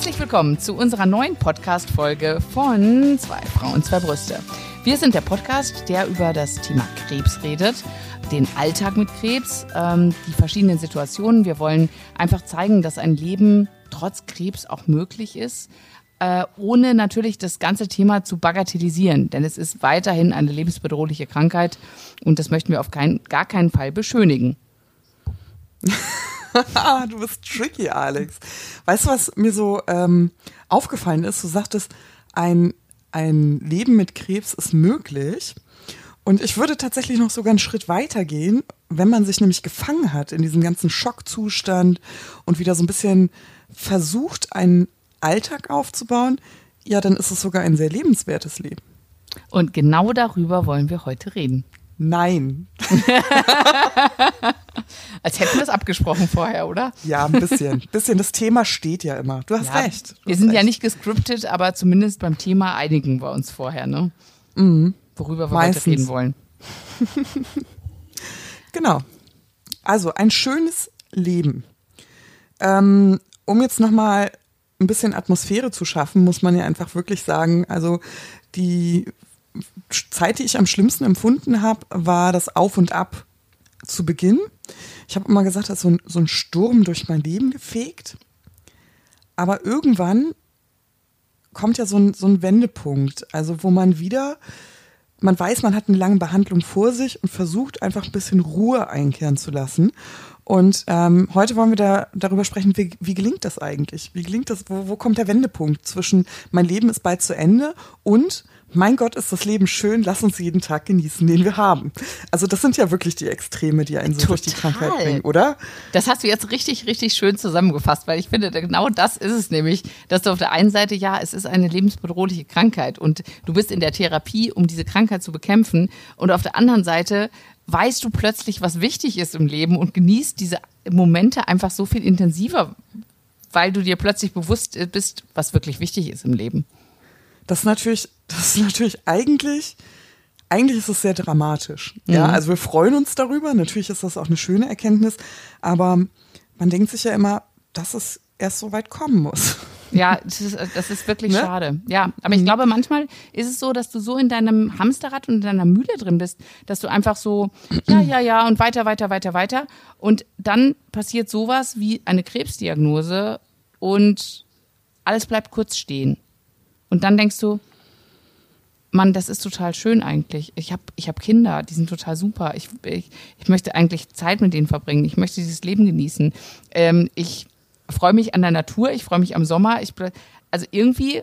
Herzlich willkommen zu unserer neuen Podcast-Folge von Zwei Frauen, zwei Brüste. Wir sind der Podcast, der über das Thema Krebs redet, den Alltag mit Krebs, ähm, die verschiedenen Situationen. Wir wollen einfach zeigen, dass ein Leben trotz Krebs auch möglich ist, äh, ohne natürlich das ganze Thema zu bagatellisieren. Denn es ist weiterhin eine lebensbedrohliche Krankheit und das möchten wir auf keinen, gar keinen Fall beschönigen. du bist tricky, Alex. Weißt du, was mir so ähm, aufgefallen ist? Du sagtest, ein, ein Leben mit Krebs ist möglich. Und ich würde tatsächlich noch sogar einen Schritt weiter gehen, wenn man sich nämlich gefangen hat in diesem ganzen Schockzustand und wieder so ein bisschen versucht, einen Alltag aufzubauen, ja, dann ist es sogar ein sehr lebenswertes Leben. Und genau darüber wollen wir heute reden. Nein. Als hätten wir es abgesprochen vorher, oder? Ja, ein bisschen. bisschen. Das Thema steht ja immer. Du hast ja, recht. Du wir hast sind recht. ja nicht gescriptet, aber zumindest beim Thema einigen wir uns vorher, ne? Mhm. Worüber wir Meistens. heute reden wollen. Genau. Also ein schönes Leben. Ähm, um jetzt nochmal ein bisschen Atmosphäre zu schaffen, muss man ja einfach wirklich sagen, also die Zeit, die ich am schlimmsten empfunden habe, war das Auf und Ab zu Beginn. Ich habe immer gesagt, das ist so ein, so ein Sturm durch mein Leben gefegt. Aber irgendwann kommt ja so ein, so ein Wendepunkt, also wo man wieder, man weiß, man hat eine lange Behandlung vor sich und versucht einfach ein bisschen Ruhe einkehren zu lassen. Und ähm, heute wollen wir da, darüber sprechen, wie, wie gelingt das eigentlich? Wie gelingt das? Wo, wo kommt der Wendepunkt zwischen mein Leben ist bald zu Ende und mein Gott, ist das Leben schön, lass uns jeden Tag genießen, den wir haben. Also das sind ja wirklich die Extreme, die einen so durch die Krankheit bringen, oder? Das hast du jetzt richtig, richtig schön zusammengefasst, weil ich finde, genau das ist es nämlich, dass du auf der einen Seite, ja, es ist eine lebensbedrohliche Krankheit und du bist in der Therapie, um diese Krankheit zu bekämpfen und auf der anderen Seite weißt du plötzlich, was wichtig ist im Leben und genießt diese Momente einfach so viel intensiver, weil du dir plötzlich bewusst bist, was wirklich wichtig ist im Leben. Das ist natürlich, das ist natürlich eigentlich, eigentlich ist es sehr dramatisch. Ja, Mhm. also wir freuen uns darüber. Natürlich ist das auch eine schöne Erkenntnis, aber man denkt sich ja immer, dass es erst so weit kommen muss. Ja, das ist, das ist wirklich Ne? schade. Ja, aber ich glaube, manchmal ist es so, dass du so in deinem Hamsterrad und in deiner Mühle drin bist, dass du einfach so, ja, ja, ja, und weiter, weiter, weiter, weiter. Und dann passiert sowas wie eine Krebsdiagnose und alles bleibt kurz stehen. Und dann denkst du, Mann, das ist total schön eigentlich. Ich habe ich hab Kinder, die sind total super. Ich, ich, ich möchte eigentlich Zeit mit denen verbringen. Ich möchte dieses Leben genießen. Ähm, ich freue mich an der Natur, ich freue mich am Sommer. Ich, also irgendwie,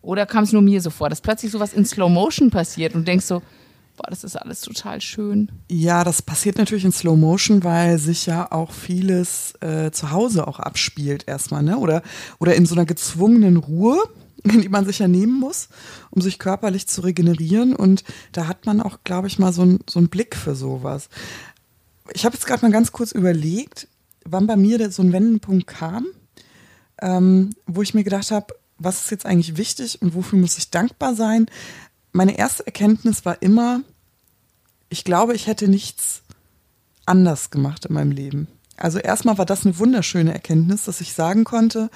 oder kam es nur mir so vor, dass plötzlich sowas in Slow Motion passiert und denkst so, boah, das ist alles total schön. Ja, das passiert natürlich in Slow Motion, weil sich ja auch vieles äh, zu Hause auch abspielt erstmal, ne? Oder, oder in so einer gezwungenen Ruhe, die man sich ja nehmen muss, um sich körperlich zu regenerieren. Und da hat man auch, glaube ich, mal so, ein, so einen Blick für sowas. Ich habe jetzt gerade mal ganz kurz überlegt, wann bei mir so ein Wendepunkt kam, ähm, wo ich mir gedacht habe, was ist jetzt eigentlich wichtig und wofür muss ich dankbar sein? Meine erste Erkenntnis war immer, ich glaube, ich hätte nichts anders gemacht in meinem Leben. Also erstmal war das eine wunderschöne Erkenntnis, dass ich sagen konnte,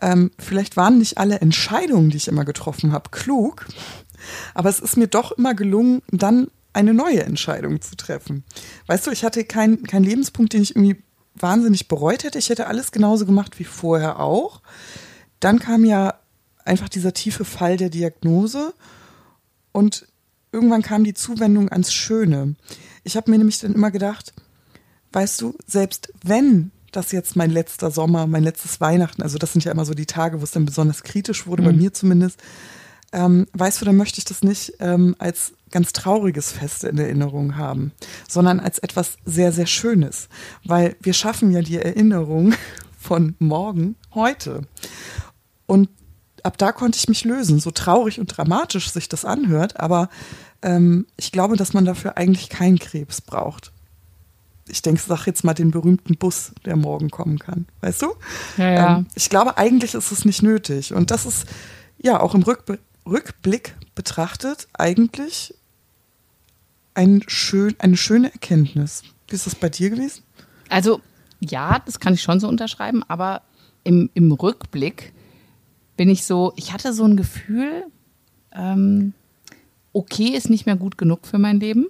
ähm, vielleicht waren nicht alle Entscheidungen, die ich immer getroffen habe, klug, aber es ist mir doch immer gelungen, dann eine neue Entscheidung zu treffen. Weißt du, ich hatte keinen keinen Lebenspunkt, den ich irgendwie wahnsinnig bereut hätte. Ich hätte alles genauso gemacht wie vorher auch. Dann kam ja einfach dieser tiefe Fall der Diagnose und irgendwann kam die Zuwendung ans Schöne. Ich habe mir nämlich dann immer gedacht, weißt du, selbst wenn das jetzt mein letzter Sommer, mein letztes Weihnachten, also das sind ja immer so die Tage, wo es dann besonders kritisch wurde, bei mir zumindest, ähm, weißt du, dann möchte ich das nicht ähm, als ganz trauriges Fest in Erinnerung haben, sondern als etwas sehr, sehr Schönes, weil wir schaffen ja die Erinnerung von morgen heute. Und ab da konnte ich mich lösen, so traurig und dramatisch sich das anhört, aber ähm, ich glaube, dass man dafür eigentlich keinen Krebs braucht. Ich denke, sag jetzt mal den berühmten Bus, der morgen kommen kann. Weißt du? Ja, ja. Ähm, ich glaube, eigentlich ist es nicht nötig. Und das ist ja auch im Rückbe Rückblick betrachtet eigentlich ein schön, eine schöne Erkenntnis. Wie ist das bei dir gewesen? Also ja, das kann ich schon so unterschreiben, aber im, im Rückblick bin ich so, ich hatte so ein Gefühl, ähm, okay ist nicht mehr gut genug für mein Leben.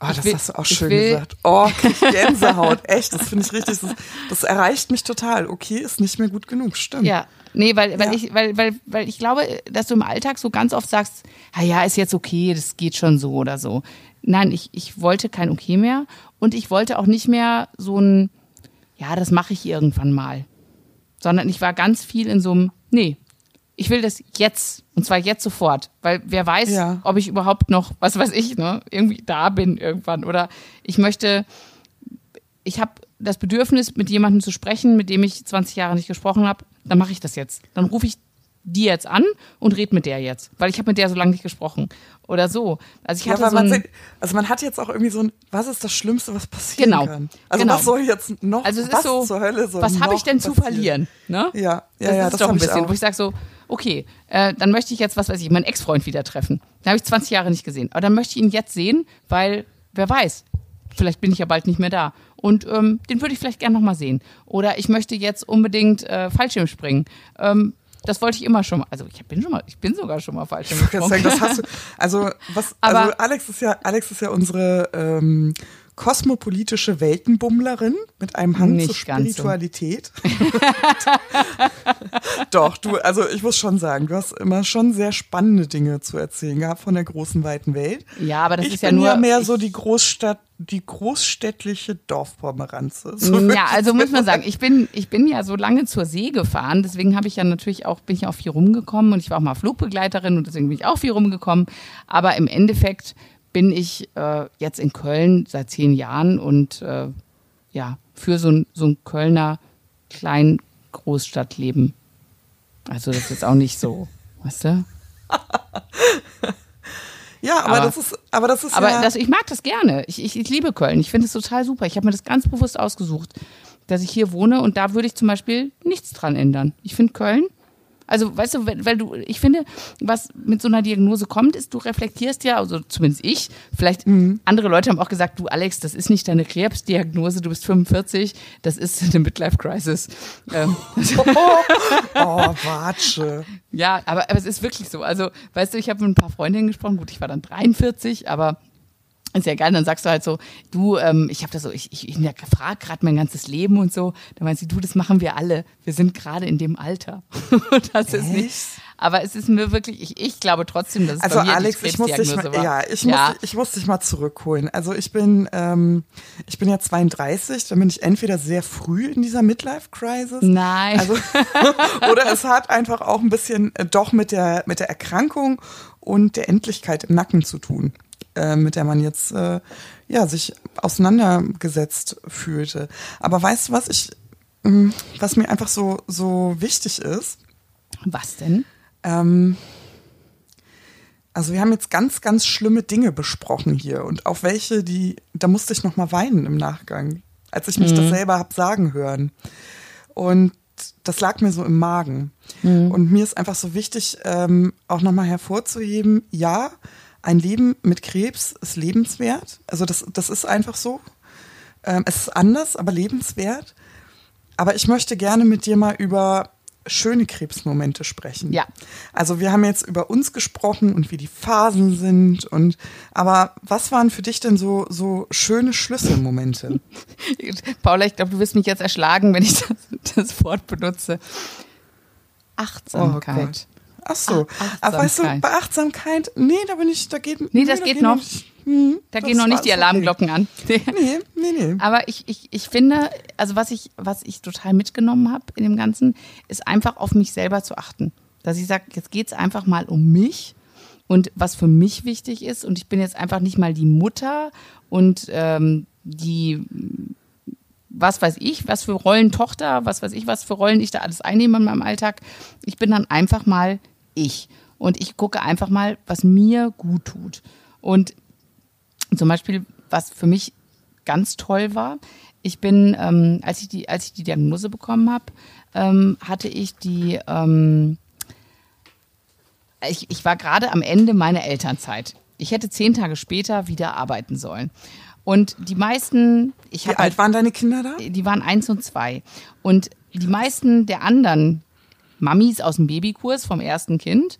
Oh, Ich das will- hast du auch schön gesagt. Oh, krieg Gänsehaut. Echt, das finde ich richtig. Das, das erreicht mich total. Okay, ist nicht mehr gut genug. Stimmt. Ja, nee, weil, weil, Ja. ich, weil, weil, weil ich glaube, dass du im Alltag so ganz oft sagst, ja, ja, ist jetzt okay, das geht schon so oder so. Nein, ich, ich wollte kein Okay mehr und ich wollte auch nicht mehr so ein, ja, das mache ich irgendwann mal. Sondern ich war ganz viel in so einem, nee, ich will das jetzt und zwar jetzt sofort, weil wer weiß, Ja. ob ich überhaupt noch, was weiß ich, ne, irgendwie da bin irgendwann oder ich möchte, ich habe das Bedürfnis, mit jemandem zu sprechen, mit dem ich 20 Jahre nicht gesprochen habe, dann mache ich das jetzt. Dann rufe ich die jetzt an und red mit der jetzt, weil ich habe mit der so lange nicht gesprochen oder so. Also ich Ja, hatte aber so man, sieht- also man hat jetzt auch irgendwie so ein, was ist das Schlimmste, was passieren Genau, kann? Also genau. was soll jetzt noch, also es was ist so, zur Hölle soll was habe ich denn zu passieren? verlieren? Ne? Ja, ja, das ja, ist das doch ein ich bisschen, wo ich sage so, okay, äh, dann möchte ich jetzt, was weiß ich, meinen Ex-Freund wieder treffen. Den habe ich 20 Jahre nicht gesehen. Aber dann möchte ich ihn jetzt sehen, weil, wer weiß, vielleicht bin ich ja bald nicht mehr da. Und ähm, den würde ich vielleicht gerne nochmal sehen. Oder ich möchte jetzt unbedingt äh, Fallschirm springen. Ähm, das wollte ich immer schon mal. Also ich bin schon mal, ich bin sogar schon mal wollte gesprungen. das hast du. Also was? Also Alex ist ja, Alex ist ja unsere ähm, kosmopolitische Weltenbummlerin mit einem Hang Nicht zur so. Spiritualität. Doch, du, also ich muss schon sagen, du hast immer schon sehr spannende Dinge zu erzählen gehabt von der großen weiten Welt. Ja, aber das ich ist ja nur. ja mehr so die Großstadt, die großstädtliche Dorfpomeranze. So würde Ja, also muss man sagen. sagen, ich bin, ich bin ja so lange zur See gefahren, deswegen habe ich ja natürlich auch, bin ich auch viel rumgekommen und ich war auch mal Flugbegleiterin und deswegen bin ich auch viel rumgekommen. Aber im Endeffekt bin ich äh, jetzt in Köln seit zehn Jahren und äh, ja, für so ein, so ein Kölner kleinen Großstadtleben. Also das ist jetzt auch nicht so, weißt du? Ja, aber, aber- das ist, aber das ist Aber ja. das, ich mag das gerne. Ich, ich, ich liebe Köln. Ich finde es total super. Ich habe mir das ganz bewusst ausgesucht, dass ich hier wohne und da würde ich zum Beispiel nichts dran ändern. Ich finde Köln. Also, weißt du, weil, weil du, ich finde, was mit so einer Diagnose kommt, ist, du reflektierst ja, also zumindest ich, vielleicht andere Leute haben auch gesagt, du Alex, das ist nicht deine Krebsdiagnose, du bist 45, das ist eine Midlife-Crisis. Ähm, oh, Watsche. ja, aber, aber es ist wirklich so. Also, weißt du, ich habe mit ein paar Freundinnen gesprochen. Gut, ich war dann 43, aber ist ja geil. Dann sagst du halt so, du, ähm, ich habe da so, ich, ich, ich frage gerade mein ganzes Leben und so. Dann meinst du, du, das machen wir alle. Wir sind gerade in dem Alter. Das ist nicht. Aber es ist mir wirklich, ich, ich glaube trotzdem, dass es Also bei mir Alex, die ich muss dich mal, war. ja, ich ja. muss, ich muss dich mal zurückholen. Also ich bin, ähm, ich bin ja 32, dann bin ich entweder sehr früh in dieser Midlife-Crisis. Nein. Also, oder es hat einfach auch ein bisschen äh, doch mit der, mit der Erkrankung und der Endlichkeit im Nacken zu tun, äh, mit der man jetzt, äh, ja, sich auseinandergesetzt fühlte. Aber weißt du, was ich, mh, was mir einfach so, so wichtig ist? Was denn? Ähm, also wir haben jetzt ganz, ganz schlimme Dinge besprochen hier und auch welche, die, da musste ich noch mal weinen im Nachgang, als ich mich das selber hab sagen hören. Und das lag mir so im Magen. Und mir ist einfach so wichtig, ähm, auch noch mal hervorzuheben, ja, ein Leben mit Krebs ist lebenswert. Also das, das ist einfach so. Ähm, es ist anders, aber lebenswert. Aber ich möchte gerne mit dir mal über schöne Krebsmomente sprechen. Ja. Also wir haben jetzt über uns gesprochen und wie die Phasen sind und aber was waren für dich denn so so schöne Schlüsselmomente? Paula, ich glaube, du wirst mich jetzt erschlagen, wenn ich das, das Wort benutze. Achtsamkeit. Ach so. Ach, Aber weißt du, Achtsamkeit. bei Achtsamkeit, nee, da bin ich, da geht Nee, das da geht gehen noch. nicht- hm, da gehen noch nicht die. Alarmglocken an. Nee, nee, nee. Aber ich, ich, ich finde, also was ich, was ich total mitgenommen habe in dem Ganzen, ist einfach auf mich selber zu achten. Dass ich sage, jetzt geht's einfach mal um mich und was für mich wichtig ist. Und ich bin jetzt einfach nicht mal die Mutter und ähm, die, was weiß ich, was für Rollen Tochter, was weiß ich, was für Rollen ich da alles einnehme in meinem Alltag. Ich bin dann einfach mal ich. Und ich gucke einfach mal, was mir gut tut. Und zum Beispiel, was für mich ganz toll war, ich bin, ähm, als, ich die, als ich die Diagnose bekommen habe, ähm, hatte ich die, ähm, ich, ich war gerade am Ende meiner Elternzeit. Ich hätte zehn Tage später wieder arbeiten sollen. Und die meisten, ich Wie halt alt waren deine Kinder da? die waren eins und zwei. Und die meisten der anderen Mamis aus dem Babykurs vom ersten Kind,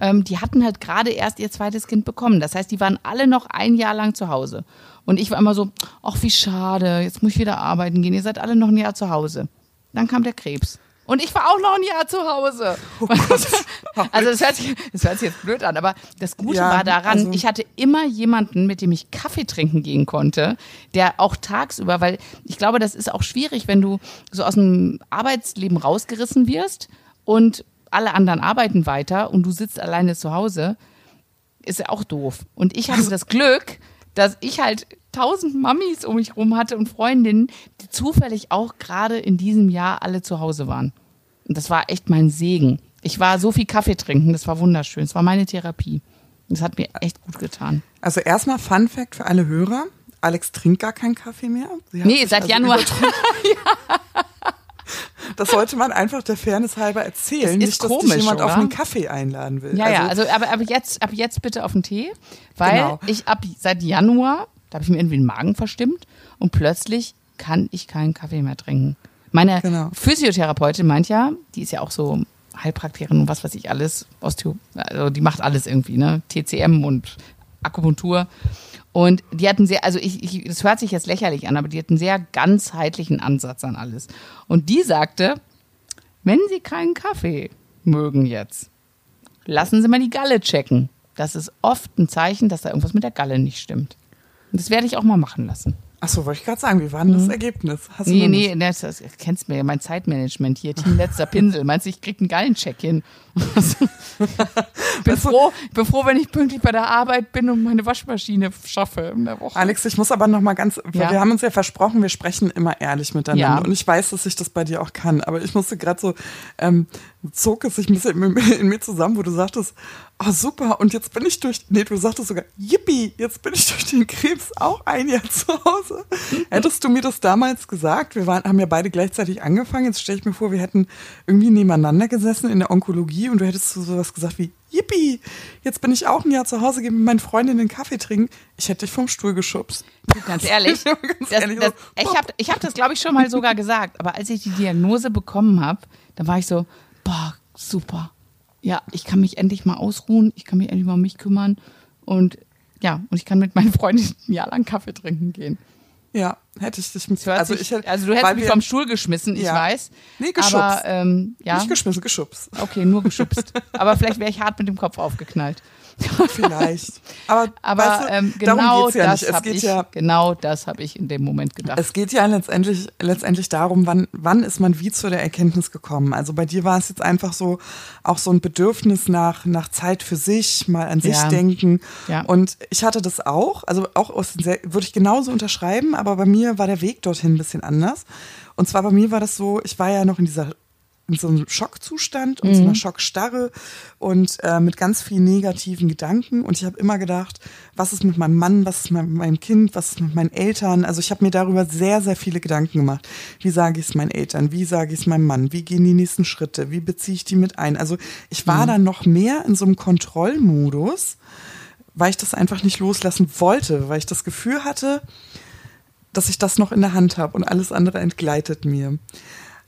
ähm, die hatten halt gerade erst ihr zweites Kind bekommen. Das heißt, die waren alle noch ein Jahr lang zu Hause. Und ich war immer so, ach wie schade, jetzt muss ich wieder arbeiten gehen, ihr seid alle noch ein Jahr zu Hause. Dann kam der Krebs. Und ich war auch noch ein Jahr zu Hause. Oh also das hört, sich, das hört sich jetzt blöd an, aber das Gute ja, war daran, also ich hatte immer jemanden, mit dem ich Kaffee trinken gehen konnte, der auch tagsüber, weil ich glaube, das ist auch schwierig, wenn du so aus dem Arbeitsleben rausgerissen wirst und alle anderen arbeiten weiter und du sitzt alleine zu Hause, ist ja auch doof. Und ich hatte also das Glück, dass ich halt tausend Mamis um mich rum hatte und Freundinnen, die zufällig auch gerade in diesem Jahr alle zu Hause waren. Und das war echt mein Segen. Ich war so viel Kaffee trinken, das war wunderschön. Das war meine Therapie. Das hat mir echt gut getan. Also erstmal Fun Fact für alle Hörer. Alex trinkt gar keinen Kaffee mehr. nee, seit also Januar. ja. Das sollte man einfach der Fairness halber erzählen, nicht, dass komisch, dich jemand oder? auf einen Kaffee einladen will. Ja, also, ja, also aber, aber jetzt, ab jetzt bitte auf den Tee, weil genau. ich ab seit Januar da habe ich mir irgendwie den Magen verstimmt und plötzlich kann ich keinen Kaffee mehr trinken. Meine genau. Physiotherapeutin meint ja, die ist ja auch so Heilpraktikerin und was weiß ich alles, Osteo, also die macht alles irgendwie, ne? TCM und Akupunktur. Und die hatten sehr, also ich, ich, das hört sich jetzt lächerlich an, aber die hatten sehr ganzheitlichen Ansatz an alles. Und die sagte, wenn Sie keinen Kaffee mögen jetzt, lassen Sie mal die Galle checken. Das ist oft ein Zeichen, dass da irgendwas mit der Galle nicht stimmt. Das werde ich auch mal machen lassen. Achso, wollte ich gerade sagen, wie war denn das mhm. Ergebnis? Hast nee, nee, das, das kennst du mir, mein Zeitmanagement hier, Team letzter Pinsel. Meinst du, ich krieg einen geilen Check hin? bin, froh, bin froh, wenn ich pünktlich bei der Arbeit bin und meine Waschmaschine schaffe in der Woche. Alex, ich muss aber noch mal ganz, ja. wir haben uns ja versprochen, wir sprechen immer ehrlich miteinander. Ja. Und ich weiß, dass ich das bei dir auch kann. Aber ich musste gerade so, ähm, zog es sich ein bisschen in mir zusammen, wo du sagtest, oh super, und jetzt bin ich durch, nee, du sagtest sogar, yippie, jetzt bin ich durch den Krebs auch ein Jahr zu Hause. Hättest du mir das damals gesagt, wir waren, haben ja beide gleichzeitig angefangen, jetzt stelle ich mir vor, wir hätten irgendwie nebeneinander gesessen in der Onkologie und du hättest so sowas gesagt wie, yippie, jetzt bin ich auch ein Jahr zu Hause, gehe mit meinen Freundinnen einen Kaffee trinken. Ich hätte dich vom Stuhl geschubst. Ganz ehrlich, ganz das, ehrlich das, so, ich habe ich hab das, glaube ich, schon mal sogar gesagt, aber als ich die Diagnose bekommen habe, dann war ich so, boah, super ja, ich kann mich endlich mal ausruhen, ich kann mich endlich mal um mich kümmern und ja, und ich kann mit meinen Freunden ein Jahr lang Kaffee trinken gehen. Ja, hätte ich dich mit. Also, ich, also du hättest mich vom Stuhl geschmissen, ich ja. weiß. Nee, geschubst. Aber, ähm, ja. Nicht geschmissen, geschubst. Okay, nur geschubst. aber vielleicht wäre ich hart mit dem Kopf aufgeknallt. Vielleicht. Aber, Aber weißt du, ähm, genau ja das habe ich, ja, genau das habe ich in dem Moment gedacht. Es geht ja letztendlich, letztendlich darum, wann, wann ist man wie zu der Erkenntnis gekommen. Also bei dir war es jetzt einfach so, auch so ein Bedürfnis nach, nach Zeit für sich, mal an sich ja. denken. Ja. Und ich hatte das auch, also auch aus würde ich genauso unterschreiben, aber bei mir war der Weg dorthin ein bisschen anders. Und zwar bei mir war das so, ich war ja noch in dieser in so einem Schockzustand und mhm. so einer Schockstarre und äh, mit ganz vielen negativen Gedanken. Und ich habe immer gedacht, was ist mit meinem Mann, was ist mit meinem Kind, was ist mit meinen Eltern? Also ich habe mir darüber sehr, sehr viele Gedanken gemacht. Wie sage ich es meinen Eltern? Wie sage ich es meinem Mann? Wie gehen die nächsten Schritte? Wie beziehe ich die mit ein? Also ich war mhm. dann noch mehr in so einem Kontrollmodus, weil ich das einfach nicht loslassen wollte, weil ich das Gefühl hatte, dass ich das noch in der Hand habe und alles andere entgleitet mir.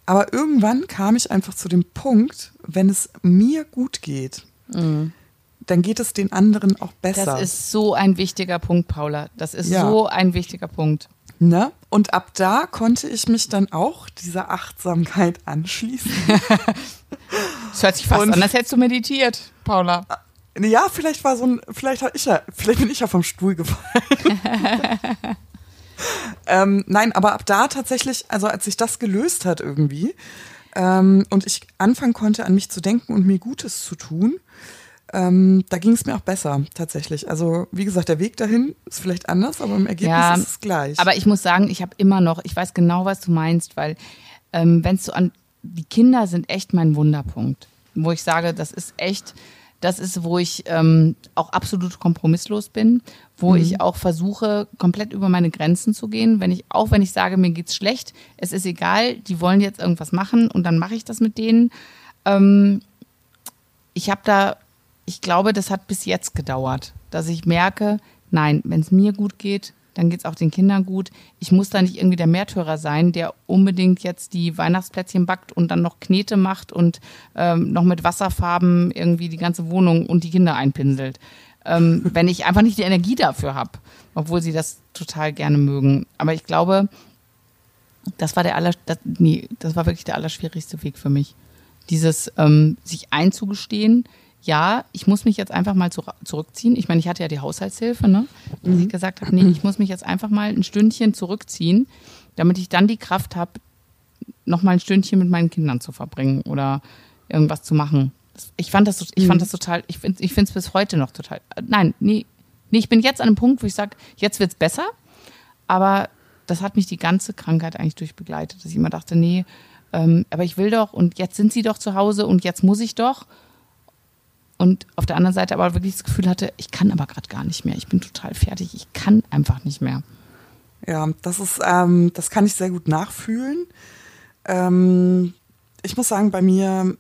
Aber irgendwann kam ich einfach zu dem Punkt, wenn es mir gut geht, mhm. dann geht es den anderen auch besser. Das ist so ein wichtiger Punkt, Paula. Das ist ja. so ein wichtiger Punkt. Ne? Und ab da konnte ich mich dann auch dieser Achtsamkeit anschließen. Das hört sich fast Und, an, als hättest du meditiert, Paula. Ja, vielleicht war so ein, vielleicht ich ja, vielleicht bin ich ja vom Stuhl gefallen. ähm, nein, aber ab da tatsächlich, also als sich das gelöst hat irgendwie ähm, und ich anfangen konnte, an mich zu denken und mir Gutes zu tun, ähm, da ging es mir auch besser tatsächlich. Also wie gesagt, der Weg dahin ist vielleicht anders, aber im Ergebnis ja, ist es gleich. Aber ich muss sagen, ich habe immer noch, ich weiß genau, was du meinst, weil ähm, wenn es so an, die Kinder sind echt mein Wunderpunkt, wo ich sage, das ist echt das ist, wo ich ähm, auch absolut kompromisslos bin, wo mhm. ich auch versuche, komplett über meine Grenzen zu gehen. Wenn ich, auch wenn ich sage, mir geht's schlecht, es ist egal, die wollen jetzt irgendwas machen und dann mache ich das mit denen. Ähm, ich habe da, ich glaube, das hat bis jetzt gedauert, dass ich merke, nein, wenn es mir gut geht, dann geht es auch den Kindern gut. Ich muss da nicht irgendwie der Märtyrer sein, der unbedingt jetzt die Weihnachtsplätzchen backt und dann noch Knete macht und ähm, noch mit Wasserfarben irgendwie die ganze Wohnung und die Kinder einpinselt. Ähm, wenn ich einfach nicht die Energie dafür habe, obwohl sie das total gerne mögen. Aber ich glaube, das war der aller, das, nee, das war wirklich der allerschwierigste Weg für mich. Dieses ähm, sich einzugestehen, ja, ich muss mich jetzt einfach mal zu, zurückziehen. Ich meine, ich hatte ja die Haushaltshilfe, ne? Dass mhm. ich gesagt habe, nee, ich muss mich jetzt einfach mal ein Stündchen zurückziehen, damit ich dann die Kraft habe, noch mal ein Stündchen mit meinen Kindern zu verbringen oder irgendwas zu machen. Ich fand das, ich fand mhm. das total, ich finde ich es bis heute noch total. Nein, nee, nee, ich bin jetzt an einem Punkt, wo ich sage, jetzt wird's besser, aber das hat mich die ganze Krankheit eigentlich durchbegleitet, dass ich immer dachte, nee, ähm, aber ich will doch und jetzt sind sie doch zu Hause und jetzt muss ich doch und auf der anderen Seite aber wirklich das Gefühl hatte, ich kann aber gerade gar nicht mehr. Ich bin total fertig. Ich kann einfach nicht mehr. Ja, das ist, ähm, das kann ich sehr gut nachfühlen. Ähm, ich muss sagen, bei mir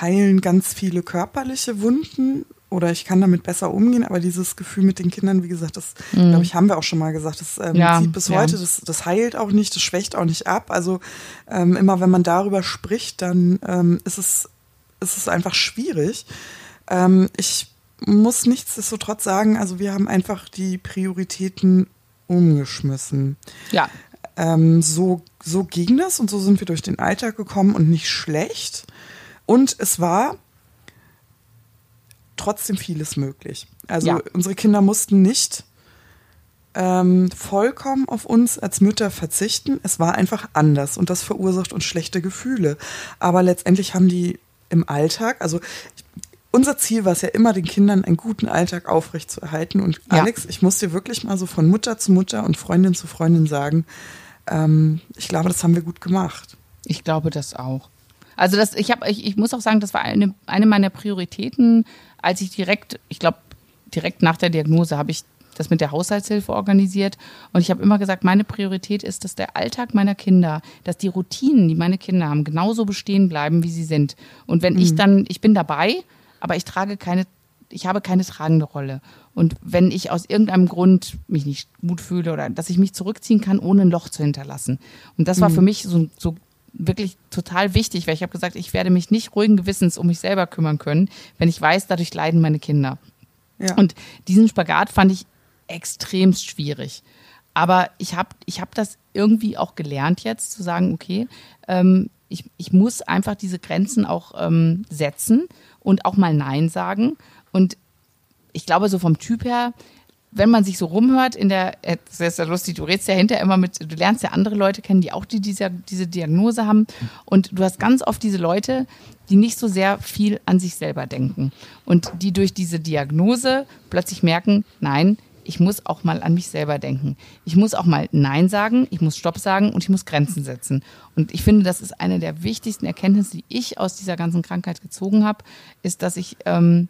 heilen ganz viele körperliche Wunden oder ich kann damit besser umgehen, aber dieses Gefühl mit den Kindern, wie gesagt, das mhm. glaube ich, haben wir auch schon mal gesagt, das ähm, ja, zieht bis ja. heute, das, das heilt auch nicht, das schwächt auch nicht ab. Also ähm, immer wenn man darüber spricht, dann ähm, ist es ist es einfach schwierig. Ähm, ich muss nichtsdestotrotz sagen, also wir haben einfach die Prioritäten umgeschmissen. Ja. Ähm, so, so ging das und so sind wir durch den Alltag gekommen und nicht schlecht. Und es war trotzdem vieles möglich. Also ja. unsere Kinder mussten nicht ähm, vollkommen auf uns als Mütter verzichten. Es war einfach anders und das verursacht uns schlechte Gefühle. Aber letztendlich haben die im Alltag. Also unser Ziel war es ja immer, den Kindern einen guten Alltag aufrechtzuerhalten. Und Alex, ja. ich muss dir wirklich mal so von Mutter zu Mutter und Freundin zu Freundin sagen, ähm, ich glaube, das haben wir gut gemacht. Ich glaube das auch. Also das, ich habe, ich, ich muss auch sagen, das war eine, eine meiner Prioritäten, als ich direkt, ich glaube, direkt nach der Diagnose habe ich das mit der Haushaltshilfe organisiert. Und ich habe immer gesagt, meine Priorität ist, dass der Alltag meiner Kinder, dass die Routinen, die meine Kinder haben, genauso bestehen bleiben, wie sie sind. Und wenn mhm. ich dann, ich bin dabei, aber ich trage keine, ich habe keine tragende Rolle. Und wenn ich aus irgendeinem Grund mich nicht gut fühle oder dass ich mich zurückziehen kann, ohne ein Loch zu hinterlassen. Und das war mhm. für mich so, so wirklich total wichtig, weil ich habe gesagt, ich werde mich nicht ruhigen Gewissens um mich selber kümmern können, wenn ich weiß, dadurch leiden meine Kinder. Ja. Und diesen Spagat fand ich extremst schwierig. Aber ich habe ich hab das irgendwie auch gelernt jetzt, zu sagen, okay, ähm, ich, ich muss einfach diese Grenzen auch ähm, setzen und auch mal Nein sagen. Und ich glaube, so vom Typ her, wenn man sich so rumhört in der, äh, das ist ja lustig, du redest ja hinterher immer mit, du lernst ja andere Leute kennen, die auch die, diese, diese Diagnose haben. Und du hast ganz oft diese Leute, die nicht so sehr viel an sich selber denken. Und die durch diese Diagnose plötzlich merken, nein, ich muss auch mal an mich selber denken. Ich muss auch mal Nein sagen, ich muss Stopp sagen und ich muss Grenzen setzen. Und ich finde, das ist eine der wichtigsten Erkenntnisse, die ich aus dieser ganzen Krankheit gezogen habe, ist, dass ich, ähm,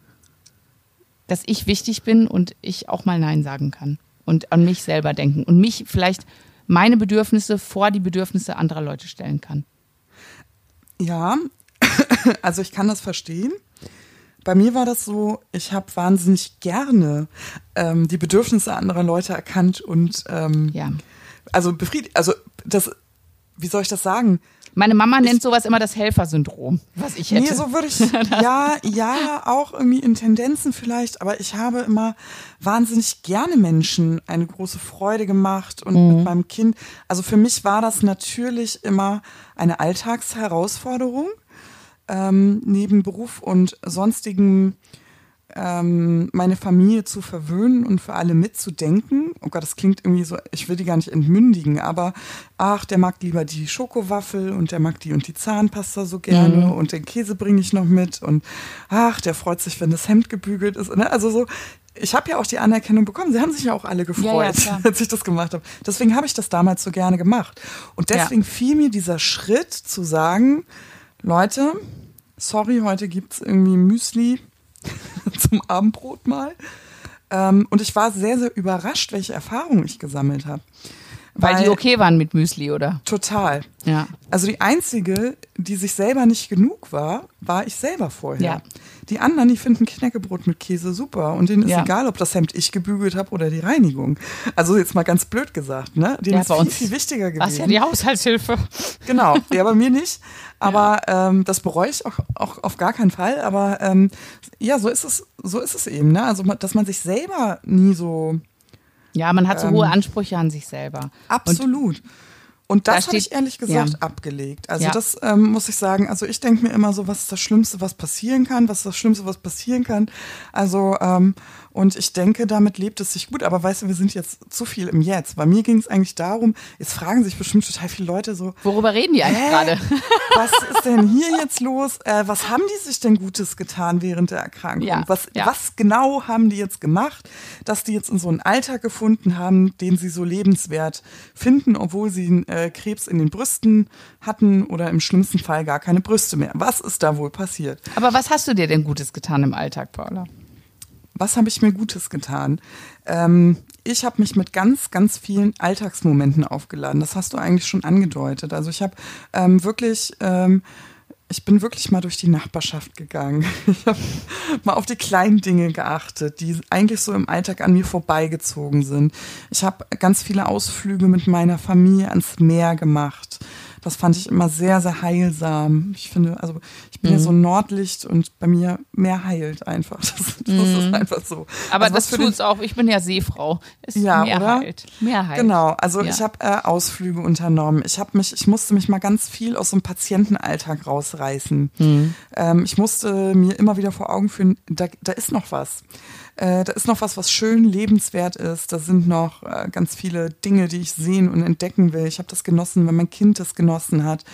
dass ich wichtig bin und ich auch mal Nein sagen kann und an mich selber denken und mich vielleicht meine Bedürfnisse vor die Bedürfnisse anderer Leute stellen kann. Ja, also ich kann das verstehen. Bei mir war das so, ich habe wahnsinnig gerne ähm, die Bedürfnisse anderer Leute erkannt und ähm, ja. also befriedigt, also das, wie soll ich das sagen? Meine Mama nennt sowas immer das Helfersyndrom, was ich hätte. Nee, so würde ich, ja, ja, auch irgendwie in Tendenzen vielleicht, aber ich habe immer wahnsinnig gerne Menschen eine große Freude gemacht und mhm. mit meinem Kind. Also für mich war das natürlich immer eine Alltagsherausforderung ähm, neben Beruf und sonstigen ähm, meine Familie zu verwöhnen und für alle mitzudenken. Oh Gott, das klingt irgendwie so, ich will die gar nicht entmündigen, aber ach, der mag lieber die Schokowaffel und der mag die und die Zahnpasta so gerne mhm. und den Käse bringe ich noch mit und ach, der freut sich, wenn das Hemd gebügelt ist. Ne? Also so, ich habe ja auch die Anerkennung bekommen. Sie haben sich ja auch alle gefreut, ja, ja, als ich das gemacht habe. Deswegen habe ich das damals so gerne gemacht. Und deswegen ja. fiel mir dieser Schritt zu sagen, Leute, sorry, heute gibt es irgendwie Müsli zum Abendbrot mal. Ähm, und ich war sehr, sehr überrascht, welche Erfahrungen ich gesammelt habe. Weil, die okay waren mit Müsli, oder? Total. Ja. Also die einzige, die sich selber nicht genug war, war ich selber vorher. Ja. Die anderen, die finden Knäckebrot mit Käse super und denen ist Ja. egal, ob das Hemd ich gebügelt habe oder die Reinigung. Also jetzt mal ganz blöd gesagt, ne? Denen Ja, ist viel, uns viel wichtiger gewesen. Was ja die Haushaltshilfe. Genau, ja, bei mir nicht. Aber ähm, das bereue ich auch, auch auf gar keinen Fall. Aber ähm, ja, so ist es, so ist es eben, ne? Also dass man sich selber nie so Ja, man hat so Ähm, hohe Ansprüche an sich selber. absolut. Und, Da das habe steht- ich ehrlich gesagt ja. abgelegt. Also Ja. das ähm, muss ich sagen. Also ich denke mir immer so, was ist das Schlimmste, was passieren kann? Was ist das Schlimmste, was passieren kann? Also ähm, und ich denke, damit lebt es sich gut. Aber weißt du, wir sind jetzt zu viel im Jetzt. Bei mir ging es eigentlich darum. Jetzt fragen sich bestimmt total viele Leute so, Worüber reden die eigentlich gerade? was ist denn hier jetzt los? Äh, was haben die sich denn Gutes getan während der Erkrankung? Ja, was, ja. was genau haben die jetzt gemacht, dass die jetzt in so einen Alltag gefunden haben, den sie so lebenswert finden, obwohl sie einen äh, Krebs in den Brüsten hatten oder im schlimmsten Fall gar keine Brüste mehr? Was ist da wohl passiert? Aber was hast du dir denn Gutes getan im Alltag, Paula? Was habe ich mir Gutes getan? Ähm, ich habe mich mit ganz, ganz vielen Alltagsmomenten aufgeladen. Das hast du eigentlich schon angedeutet. Also ich habe ähm, wirklich, ähm, ich bin wirklich mal durch die Nachbarschaft gegangen. Ich habe mal auf die kleinen Dinge geachtet, die eigentlich so im Alltag an mir vorbeigezogen sind. Ich habe ganz viele Ausflüge mit meiner Familie ans Meer gemacht. Das fand ich immer sehr, sehr heilsam. Ich finde, also ich bin ja so ein Nordlicht und bei mir mehr heilt einfach. Das, das ist einfach so. Aber also das den- tut's auch. Ich bin ja Seefrau. Es ist Ja, Mehrheit. oder? Mehrheit. Genau, also Ja. ich habe äh, Ausflüge unternommen. Ich habe mich, ich musste mich mal ganz viel aus dem Patientenalltag rausreißen. Hm. Ähm, ich musste mir immer wieder vor Augen führen, da, da ist noch was. Äh, da ist noch was, was schön lebenswert ist. Da sind noch äh, ganz viele Dinge, die ich sehen und entdecken will. Ich habe das genossen, wenn mein Kind das genossen hat,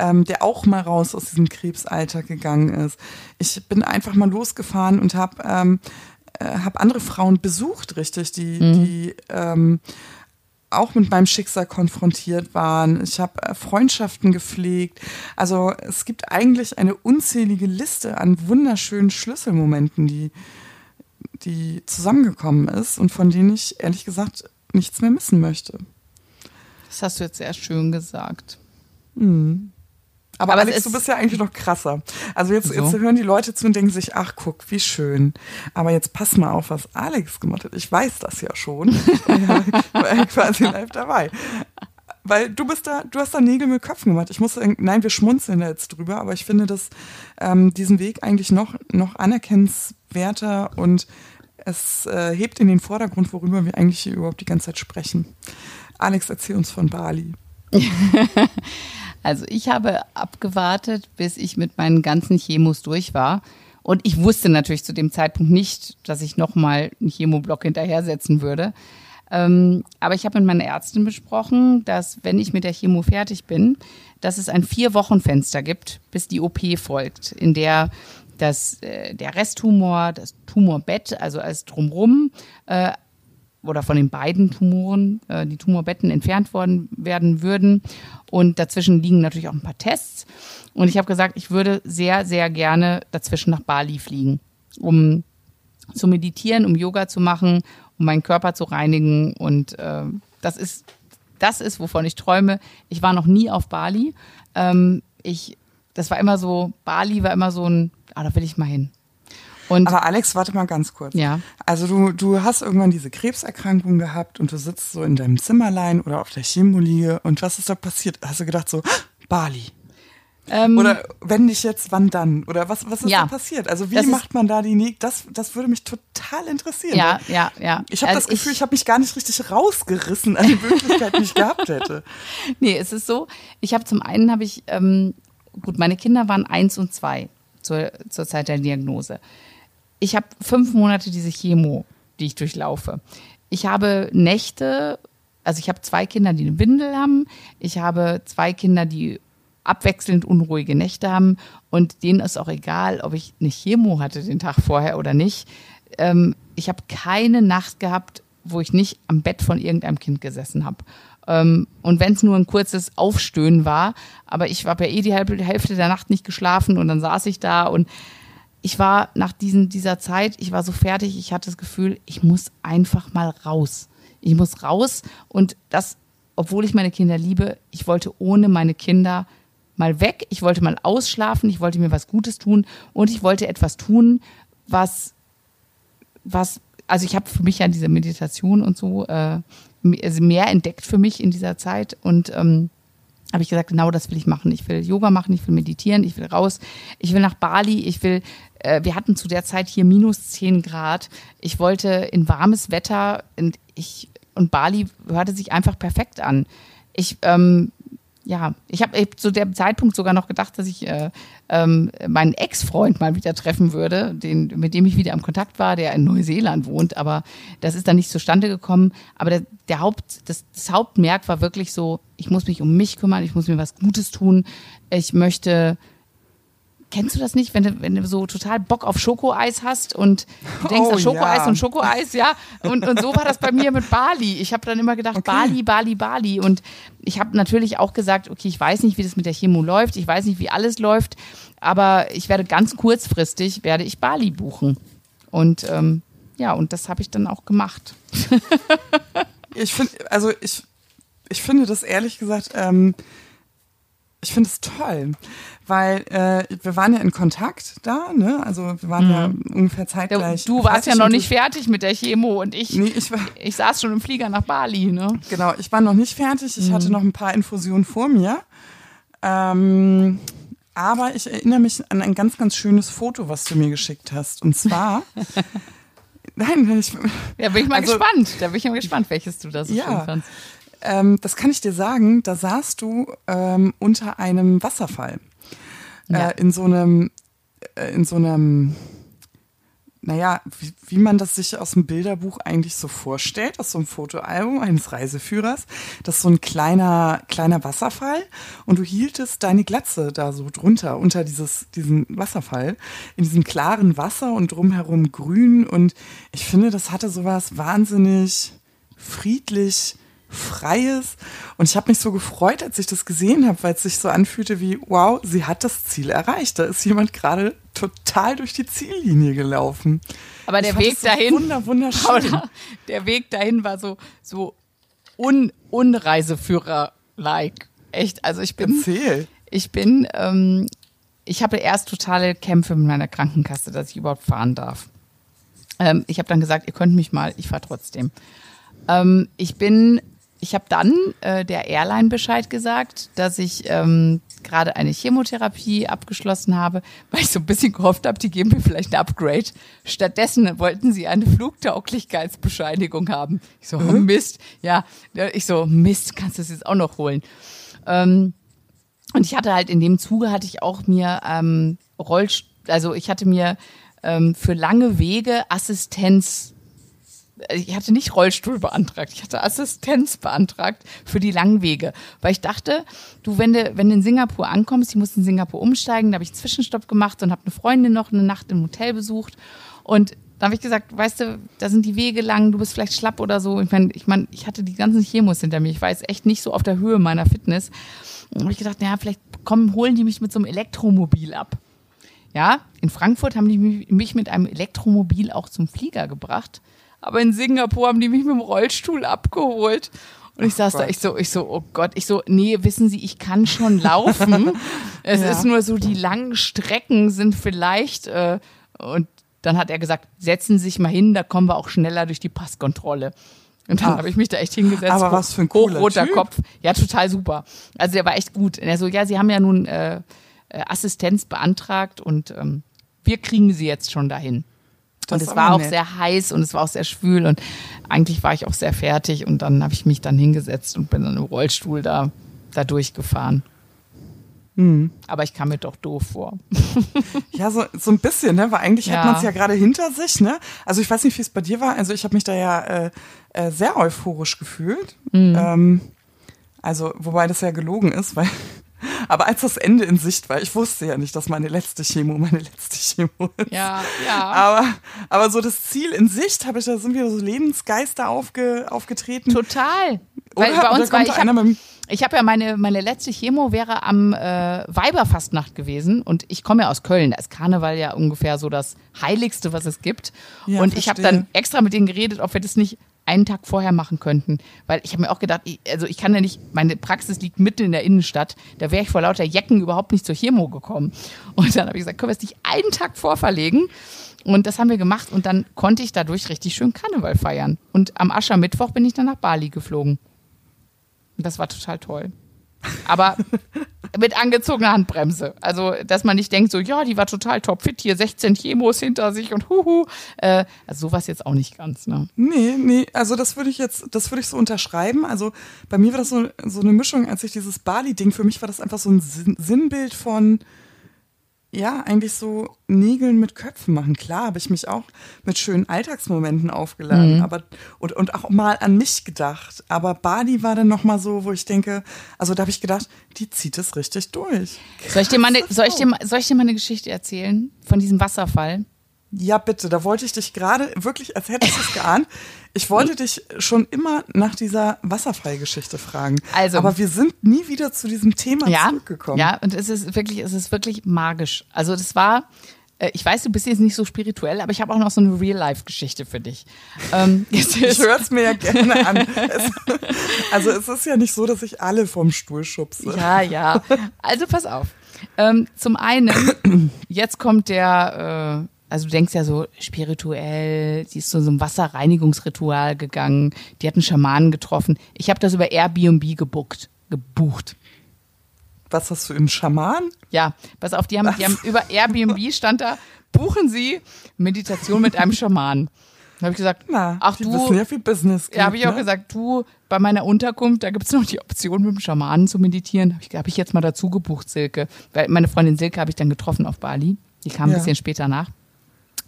ähm, der auch mal raus aus diesem Krebsalltag gegangen ist. Ich bin einfach mal losgefahren und habe ähm, äh, hab andere Frauen besucht, richtig, die, die ähm, auch mit meinem Schicksal konfrontiert waren. Ich habe äh, Freundschaften gepflegt. Also es gibt eigentlich eine unzählige Liste an wunderschönen Schlüsselmomenten, die, die zusammengekommen ist und von denen ich ehrlich gesagt nichts mehr missen möchte. Das hast du jetzt sehr schön gesagt. Aber, Aber Alex, du bist ja eigentlich noch krasser. Also jetzt, So. jetzt hören die Leute zu und denken sich, ach guck, wie schön. Aber jetzt pass mal auf, was Alex gemacht hat. Ich weiß das ja schon. Ich war ja war quasi live dabei. Weil du bist da, du hast da Nägel mit Köpfen gemacht. Ich musste, nein, wir schmunzeln da jetzt drüber, aber ich finde das, ähm, diesen Weg eigentlich noch, noch anerkennenswerter und es äh, hebt in den Vordergrund, worüber wir eigentlich hier überhaupt die ganze Zeit sprechen. Alex, erzähl uns von Bali. Also ich habe abgewartet, bis ich mit meinen ganzen Chemos durch war. Und ich wusste natürlich zu dem Zeitpunkt nicht, dass ich nochmal einen Chemoblock hinterher setzen würde. Ähm, aber ich habe mit meiner Ärztin besprochen, dass wenn ich mit der Chemo fertig bin, dass es ein Vier-Wochen-Fenster gibt, bis die OP folgt, in der das, äh, der Resttumor, das Tumorbett, also alles drumrum, äh, oder von den beiden Tumoren, äh, die Tumorbetten entfernt worden werden würden. Und dazwischen liegen natürlich auch ein paar Tests. Und ich habe gesagt, ich würde sehr, sehr gerne dazwischen nach Bali fliegen, um zu meditieren, um Yoga zu machen, um meinen Körper zu reinigen. Und äh, das ist, das ist, wovon ich träume. Ich war noch nie auf Bali. Ähm, ich, das war immer so, Bali war immer so ein, ah, da will ich mal hin. Und Aber Alex, warte mal ganz kurz. Ja. Also du, du hast irgendwann diese Krebserkrankung gehabt und du sitzt so in deinem Zimmerlein oder auf der Chemoliege und was ist da passiert? Hast du gedacht so, "Ah, Bali. ähm, Oder wenn nicht jetzt, wann dann? Oder was, was ist Ja. da passiert? Also wie Das macht man da die Nägel? Das, das würde mich total interessieren. ja, ja, ja. Ich habe Also das Gefühl, ich, habe mich gar nicht richtig rausgerissen an die Möglichkeit, die ich gehabt hätte. Nee, es ist so, ich habe zum einen habe ich, ähm, gut, meine Kinder waren eins und zwei zur, zur Zeit der Diagnose. Ich habe fünf Monate diese Chemo, die ich durchlaufe. Ich habe Nächte, also ich habe zwei Kinder, die eine Windel haben. Ich habe zwei Kinder, die abwechselnd unruhige Nächte haben. Und denen ist auch egal, ob ich eine Chemo hatte den Tag vorher oder nicht. Ähm, ich habe keine Nacht gehabt, wo ich nicht am Bett von irgendeinem Kind gesessen habe. Ähm, und wenn es nur ein kurzes Aufstöhnen war, aber ich habe ja eh die Hälfte der Nacht nicht geschlafen und dann saß ich da und ich war nach diesen, dieser Zeit, ich war so fertig, ich hatte das Gefühl, ich muss einfach mal raus. Ich muss raus und das obwohl ich meine Kinder liebe, ich wollte ohne meine Kinder mal weg, ich wollte mal ausschlafen, ich wollte mir was Gutes tun und ich wollte etwas tun, was, was, also ich habe für mich ja diese Meditation und so äh, also mehr entdeckt für mich in dieser Zeit und ähm, habe ich gesagt, genau das will ich machen. Ich will Yoga machen, ich will meditieren, ich will raus, ich will nach Bali, ich will, äh, wir hatten zu der Zeit hier minus 10 Grad. Ich wollte in warmes Wetter und ich und Bali hörte sich einfach perfekt an. Ich ähm, ja, ich habe zu dem Zeitpunkt sogar noch gedacht, dass ich äh, ähm, meinen Ex-Freund mal wieder treffen würde, den, mit dem ich wieder im Kontakt war, der in Neuseeland wohnt. Aber das ist dann nicht zustande gekommen. Aber der, der Haupt, das, das Hauptmerk war wirklich so, ich muss mich um mich kümmern, ich muss mir was Gutes tun, ich möchte Kennst du das nicht, wenn du, wenn du so total Bock auf Schokoeis hast und du denkst oh, an Schokoeis ja. und Schokoeis, ja? Und, und so war das bei mir mit Bali. Ich habe dann immer gedacht, okay. Bali, Bali, Bali. Und ich habe natürlich auch gesagt, okay, ich weiß nicht, wie das mit der Chemo läuft, ich weiß nicht, wie alles läuft, aber ich werde ganz kurzfristig, werde ich Bali buchen. Und ähm, ja, und das habe ich dann auch gemacht. ich finde, also ich, ich finde das ehrlich gesagt, ähm, ich finde es toll, weil äh, wir waren ja in Kontakt da, ne? Also wir waren mhm. ja ungefähr zeitgleich. Du warst ja noch nicht fertig mit der Chemo und ich, nee, ich, war, ich saß schon im Flieger nach Bali, ne? Genau, ich war noch nicht fertig. Ich mhm. hatte noch ein paar Infusionen vor mir. Ähm, aber ich erinnere mich an ein ganz, ganz schönes Foto, was du mir geschickt hast. Und zwar. Nein, ich. Ja, bin ich mal also, gespannt. Da bin ich mal gespannt, welches du da so ja, schön fandst. Ähm, das kann ich dir sagen, da saßt du ähm, unter einem Wasserfall. Ja. Äh, in so einem, äh, in so einem, naja, wie, wie man das sich aus dem Bilderbuch eigentlich so vorstellt, aus so einem Fotoalbum eines Reiseführers. Das ist so ein kleiner, kleiner Wasserfall und du hieltest deine Glatze da so drunter, unter dieses, diesen Wasserfall, in diesem klaren Wasser und drumherum grün und ich finde, das hatte sowas wahnsinnig friedlich, Freies. Und ich habe mich so gefreut, als ich das gesehen habe, weil es sich so anfühlte wie, wow, sie hat das Ziel erreicht. Da ist jemand gerade total durch die Ziellinie gelaufen. Aber der Weg dahin, wunder, wunderschön. der Weg dahin war so, so un, Unreiseführer-like. Echt, also ich bin. Erzähl. Ich bin, ähm, ich habe erst totale Kämpfe mit meiner Krankenkasse, dass ich überhaupt fahren darf. Ähm, ich habe dann gesagt, ihr könnt mich mal, ich fahre trotzdem. Ähm, ich bin ich habe dann äh, der Airline Bescheid gesagt, dass ich ähm, gerade eine Chemotherapie abgeschlossen habe, weil ich so ein bisschen gehofft habe, die geben mir vielleicht ein Upgrade. Stattdessen wollten sie eine Flugtauglichkeitsbescheinigung haben. Ich so, mhm. Mist. Ja, ich so, Mist, kannst du das jetzt auch noch holen? Ähm, und ich hatte halt in dem Zuge hatte ich auch mir ähm, Rollst also ich hatte mir ähm, für lange Wege Assistenz ich hatte nicht Rollstuhl beantragt, ich hatte Assistenz beantragt für die langen Wege. Weil ich dachte, du, wenn du, wenn du in Singapur ankommst, ich musste in Singapur umsteigen, da habe ich einen Zwischenstopp gemacht und habe eine Freundin noch eine Nacht im Hotel besucht. Und da habe ich gesagt, weißt du, da sind die Wege lang, du bist vielleicht schlapp oder so. Ich meine, ich, mein, ich hatte die ganzen Chemos hinter mir. Ich war jetzt echt nicht so auf der Höhe meiner Fitness. Und habe ich gedacht, naja, vielleicht kommen, holen die mich mit so einem Elektromobil ab. Ja, in Frankfurt haben die mich mit einem Elektromobil auch zum Flieger gebracht. Aber in Singapur haben die mich mit dem Rollstuhl abgeholt. Und ich Ach saß Gott. da, ich so, ich so, oh Gott, ich so, nee, wissen Sie, ich kann schon laufen. es ja. ist nur so, die langen Strecken sind vielleicht, äh, und dann hat er gesagt, setzen Sie sich mal hin, da kommen wir auch schneller durch die Passkontrolle. Und dann habe ich mich da echt hingesetzt. Aber was für ein cooler Hochroter typ. Kopf. Ja, total super. Also der war echt gut. Und er so, ja, Sie haben ja nun äh, äh Assistenz beantragt und ähm, wir kriegen Sie jetzt schon dahin und es war auch nett. sehr heiß und es war auch sehr schwül und eigentlich war ich auch sehr fertig und dann habe ich mich dann hingesetzt und bin dann im Rollstuhl da, da durchgefahren. Mhm. Aber ich kam mir doch doof vor. ja, so, so ein bisschen, ne? Weil eigentlich ja. hat man es ja gerade hinter sich, ne? Also ich weiß nicht, wie es bei dir war. Also ich habe mich da ja äh, äh, sehr euphorisch gefühlt. Mhm. Ähm, also, wobei das ja gelogen ist, weil aber als das Ende in Sicht war, ich wusste ja nicht, dass meine letzte Chemo meine letzte Chemo ist. Ja, ja. Aber, aber so das Ziel in Sicht, habe ich, da sind wieder so Lebensgeister aufge, aufgetreten. Total. Weil Oder? bei uns war ich habe ich habe ja meine, meine letzte Chemo wäre am äh, Weiberfastnacht gewesen und ich komme ja aus Köln. Da ist Karneval ja ungefähr so das Heiligste, was es gibt. Ja, und verstehe. ich habe dann extra mit denen geredet, ob wir das nicht einen Tag vorher machen könnten. Weil ich habe mir auch gedacht, also ich kann ja nicht, meine Praxis liegt mitten in der Innenstadt, da wäre ich vor lauter Jecken überhaupt nicht zur Chemo gekommen. Und dann habe ich gesagt, können wir es nicht einen Tag vorverlegen? Und das haben wir gemacht und dann konnte ich dadurch richtig schön Karneval feiern. Und am Aschermittwoch bin ich dann nach Bali geflogen. Und das war total toll. Aber mit angezogener Handbremse. Also, dass man nicht denkt, so, ja, die war total topfit, hier 16 Chemos hinter sich und huhu. Äh, also sowas jetzt auch nicht ganz, ne? Nee, nee, also das würde ich jetzt, das würde ich so unterschreiben. Also bei mir war das so, so eine Mischung, als ich dieses Bali-Ding, für mich war das einfach so ein Sinnbild von, ja, eigentlich so Nägeln mit Köpfen machen. Klar, habe ich mich auch mit schönen Alltagsmomenten aufgeladen, mhm. aber und, und auch mal an mich gedacht. Aber Bali war dann noch mal so, wo ich denke, also da habe ich gedacht, die zieht es richtig durch. Soll ich dir mal eine, soll ich dir, soll ich dir mal eine Geschichte erzählen von diesem Wasserfall? Ja, bitte, da wollte ich dich gerade wirklich, als hättest du es geahnt. Ich wollte dich schon immer nach dieser Wasserfallgeschichte fragen. Also, aber wir sind nie wieder zu diesem Thema ja, zurückgekommen. Ja, und es ist wirklich, es ist wirklich magisch. Also das war, äh, ich weiß, du bist jetzt nicht so spirituell, aber ich habe auch noch so eine Real-Life-Geschichte für dich. Ähm, ich höre es mir ja gerne an. Es, also es ist ja nicht so, dass ich alle vom Stuhl schubse. Ja, ja. Also pass auf. Ähm, zum einen, jetzt kommt der... Äh, also du denkst ja so spirituell, sie ist zu so einem Wasserreinigungsritual gegangen, die hat einen Schamanen getroffen. Ich habe das über Airbnb gebucht, gebucht. Was hast du, einen Schaman? Ja, pass auf, die haben, die haben über Airbnb stand da, buchen Sie Meditation mit einem Schamanen. Da habe ich gesagt, Na, ach du, wissen ja viel Business. Gibt, ja, habe ich auch ne? gesagt, du, bei meiner Unterkunft, da gibt es noch die Option, mit dem Schamanen zu meditieren. Habe ich, hab ich jetzt mal dazu gebucht, Silke. Weil meine Freundin Silke habe ich dann getroffen auf Bali. Die kam ja. ein bisschen später nach.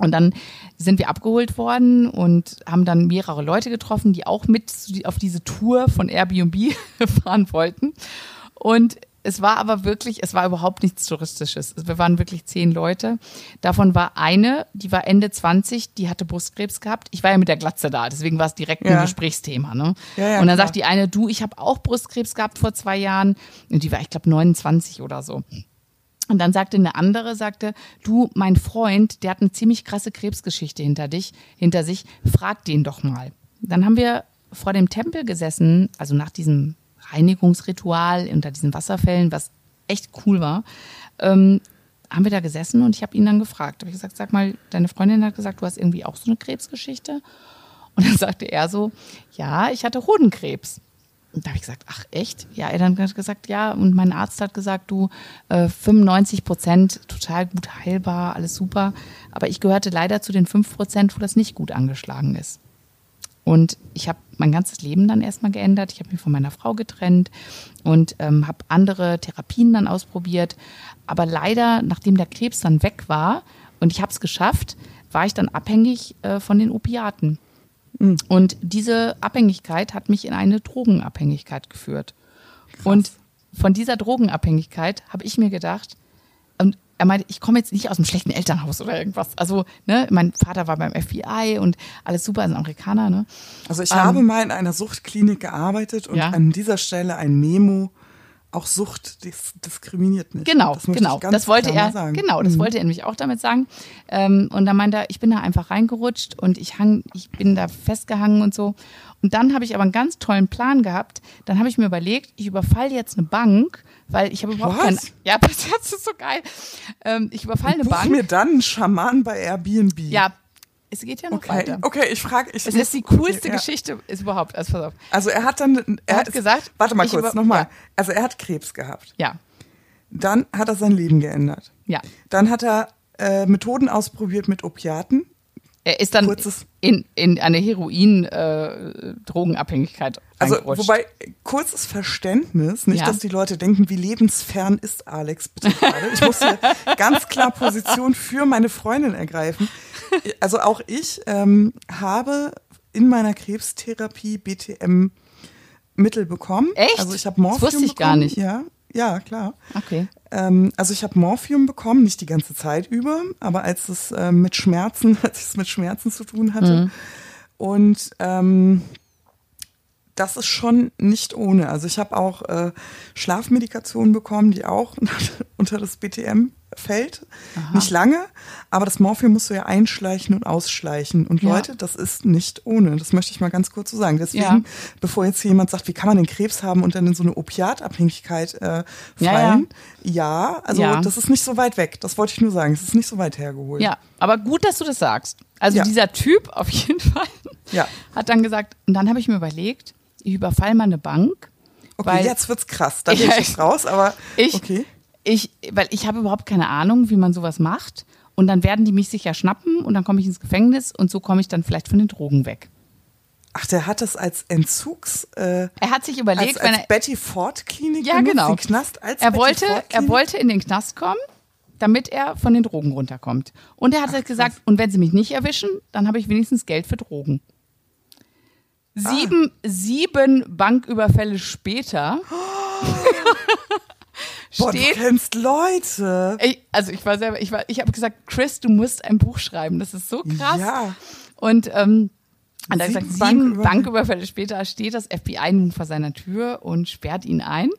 Und dann sind wir abgeholt worden und haben dann mehrere Leute getroffen, die auch mit auf diese Tour von Airbnb fahren wollten. Und es war aber wirklich, es war überhaupt nichts Touristisches. Wir waren wirklich zehn Leute. Davon war eine, die war Ende 20, die hatte Brustkrebs gehabt. Ich war ja mit der Glatze da, deswegen war es direkt ja. ein Gesprächsthema. Ne? Ja, ja, und dann klar. sagt die eine, du, ich habe auch Brustkrebs gehabt vor zwei Jahren. Und die war, ich glaube, 29 oder so. Und dann sagte eine andere, sagte, du, mein Freund, der hat eine ziemlich krasse Krebsgeschichte hinter dich, hinter sich, frag den doch mal. Dann haben wir vor dem Tempel gesessen, also nach diesem Reinigungsritual unter diesen Wasserfällen, was echt cool war, ähm, haben wir da gesessen und ich habe ihn dann gefragt. Habe ich gesagt, sag mal, deine Freundin hat gesagt, du hast irgendwie auch so eine Krebsgeschichte. Und dann sagte er so, ja, ich hatte Hodenkrebs. Und da habe ich gesagt, ach echt? Ja, er dann hat gesagt, ja, und mein Arzt hat gesagt, du, äh, 95 Prozent total gut heilbar, alles super. Aber ich gehörte leider zu den 5 Prozent, wo das nicht gut angeschlagen ist. Und ich habe mein ganzes Leben dann erstmal geändert. Ich habe mich von meiner Frau getrennt und ähm, habe andere Therapien dann ausprobiert. Aber leider, nachdem der Krebs dann weg war und ich habe es geschafft, war ich dann abhängig äh, von den Opiaten. Mhm. Und diese Abhängigkeit hat mich in eine Drogenabhängigkeit geführt. Krass. Und von dieser Drogenabhängigkeit habe ich mir gedacht, und er meinte, ich komme jetzt nicht aus einem schlechten Elternhaus oder irgendwas. Also, ne, mein Vater war beim FBI und alles super, ist ein Amerikaner, ne? Also ich ähm, habe mal in einer Suchtklinik gearbeitet und ja? an dieser Stelle ein Memo auch Sucht dis diskriminiert nicht. Genau, das genau. Das wollte er, sagen. genau, das mhm. wollte er nämlich auch damit sagen. Ähm, und dann meinte er, ich bin da einfach reingerutscht und ich hang, ich bin da festgehangen und so. Und dann habe ich aber einen ganz tollen Plan gehabt. Dann habe ich mir überlegt, ich überfalle jetzt eine Bank, weil ich habe überhaupt keinen. Ja, das ist so geil. Ähm, ich überfalle eine Bank. mir dann einen Schaman bei Airbnb. Ja, es geht ja noch okay. weiter. Okay, ich frage. Ich es ist die coolste okay, Geschichte ja. ist überhaupt. Also, pass auf. also er hat dann, er, er hat ist, gesagt. Warte mal kurz, nochmal. Ja. Also er hat Krebs gehabt. Ja. Dann hat er sein Leben geändert. Ja. Dann hat er äh, Methoden ausprobiert mit Opiaten. Er ist dann in, in eine Heroin-Drogenabhängigkeit. Äh, also, wobei, kurzes Verständnis, nicht, ja. dass die Leute denken, wie lebensfern ist Alex bitte gerade. Ich muss hier ganz klar Position für meine Freundin ergreifen. Also auch ich ähm, habe in meiner Krebstherapie BTM Mittel bekommen. Echt? Also ich habe Morphium das wusste ich bekommen. gar nicht. Ja, ja, klar. Okay. Ähm, also ich habe Morphium bekommen, nicht die ganze Zeit über, aber als es äh, mit Schmerzen, als ich es mit Schmerzen zu tun hatte. Mhm. Und ähm, das ist schon nicht ohne. Also ich habe auch äh, Schlafmedikationen bekommen, die auch unter das BTM fällt. Nicht lange, aber das Morphium musst du ja einschleichen und ausschleichen. Und Ja. Leute, das ist nicht ohne. Das möchte ich mal ganz kurz so sagen. Deswegen, Ja. bevor jetzt jemand sagt, wie kann man den Krebs haben und dann in so eine Opiatabhängigkeit äh, Ja, fallen. Ja, also Ja. das ist nicht so weit weg. Das wollte ich nur sagen. Es ist nicht so weit hergeholt. Ja, aber gut, dass du das sagst. Also dieser Typ auf jeden Fall hat dann gesagt, und dann habe ich mir überlegt, ich überfall mal eine Bank. Okay, jetzt wird's krass. Da bin Ja, ich raus, aber ich, okay. ich, weil ich habe überhaupt keine Ahnung, wie man sowas macht. Und dann werden die mich sicher schnappen und dann komme ich ins Gefängnis und so komme ich dann vielleicht von den Drogen weg. Ach, der hat das als Entzugs, äh, Er hat sich als, überlegt, wenn als er, Betty Ford Klinik Ja, genau. den Knast als er wollte, er wollte in den Knast kommen, damit er von den Drogen runterkommt. Und er hat halt gesagt, und wenn sie mich nicht erwischen, dann habe ich wenigstens Geld für Drogen. Sieben, sieben Banküberfälle später Boah, du steht kennst Leute. Ich, also ich war selber, ich war, ich habe gesagt, Chris, du musst ein Buch schreiben. Das ist so krass. Ja. Und ähm, und er gesagt, sieben Banküberfälle. Banküberfälle später steht das FBI nun vor seiner Tür und sperrt ihn ein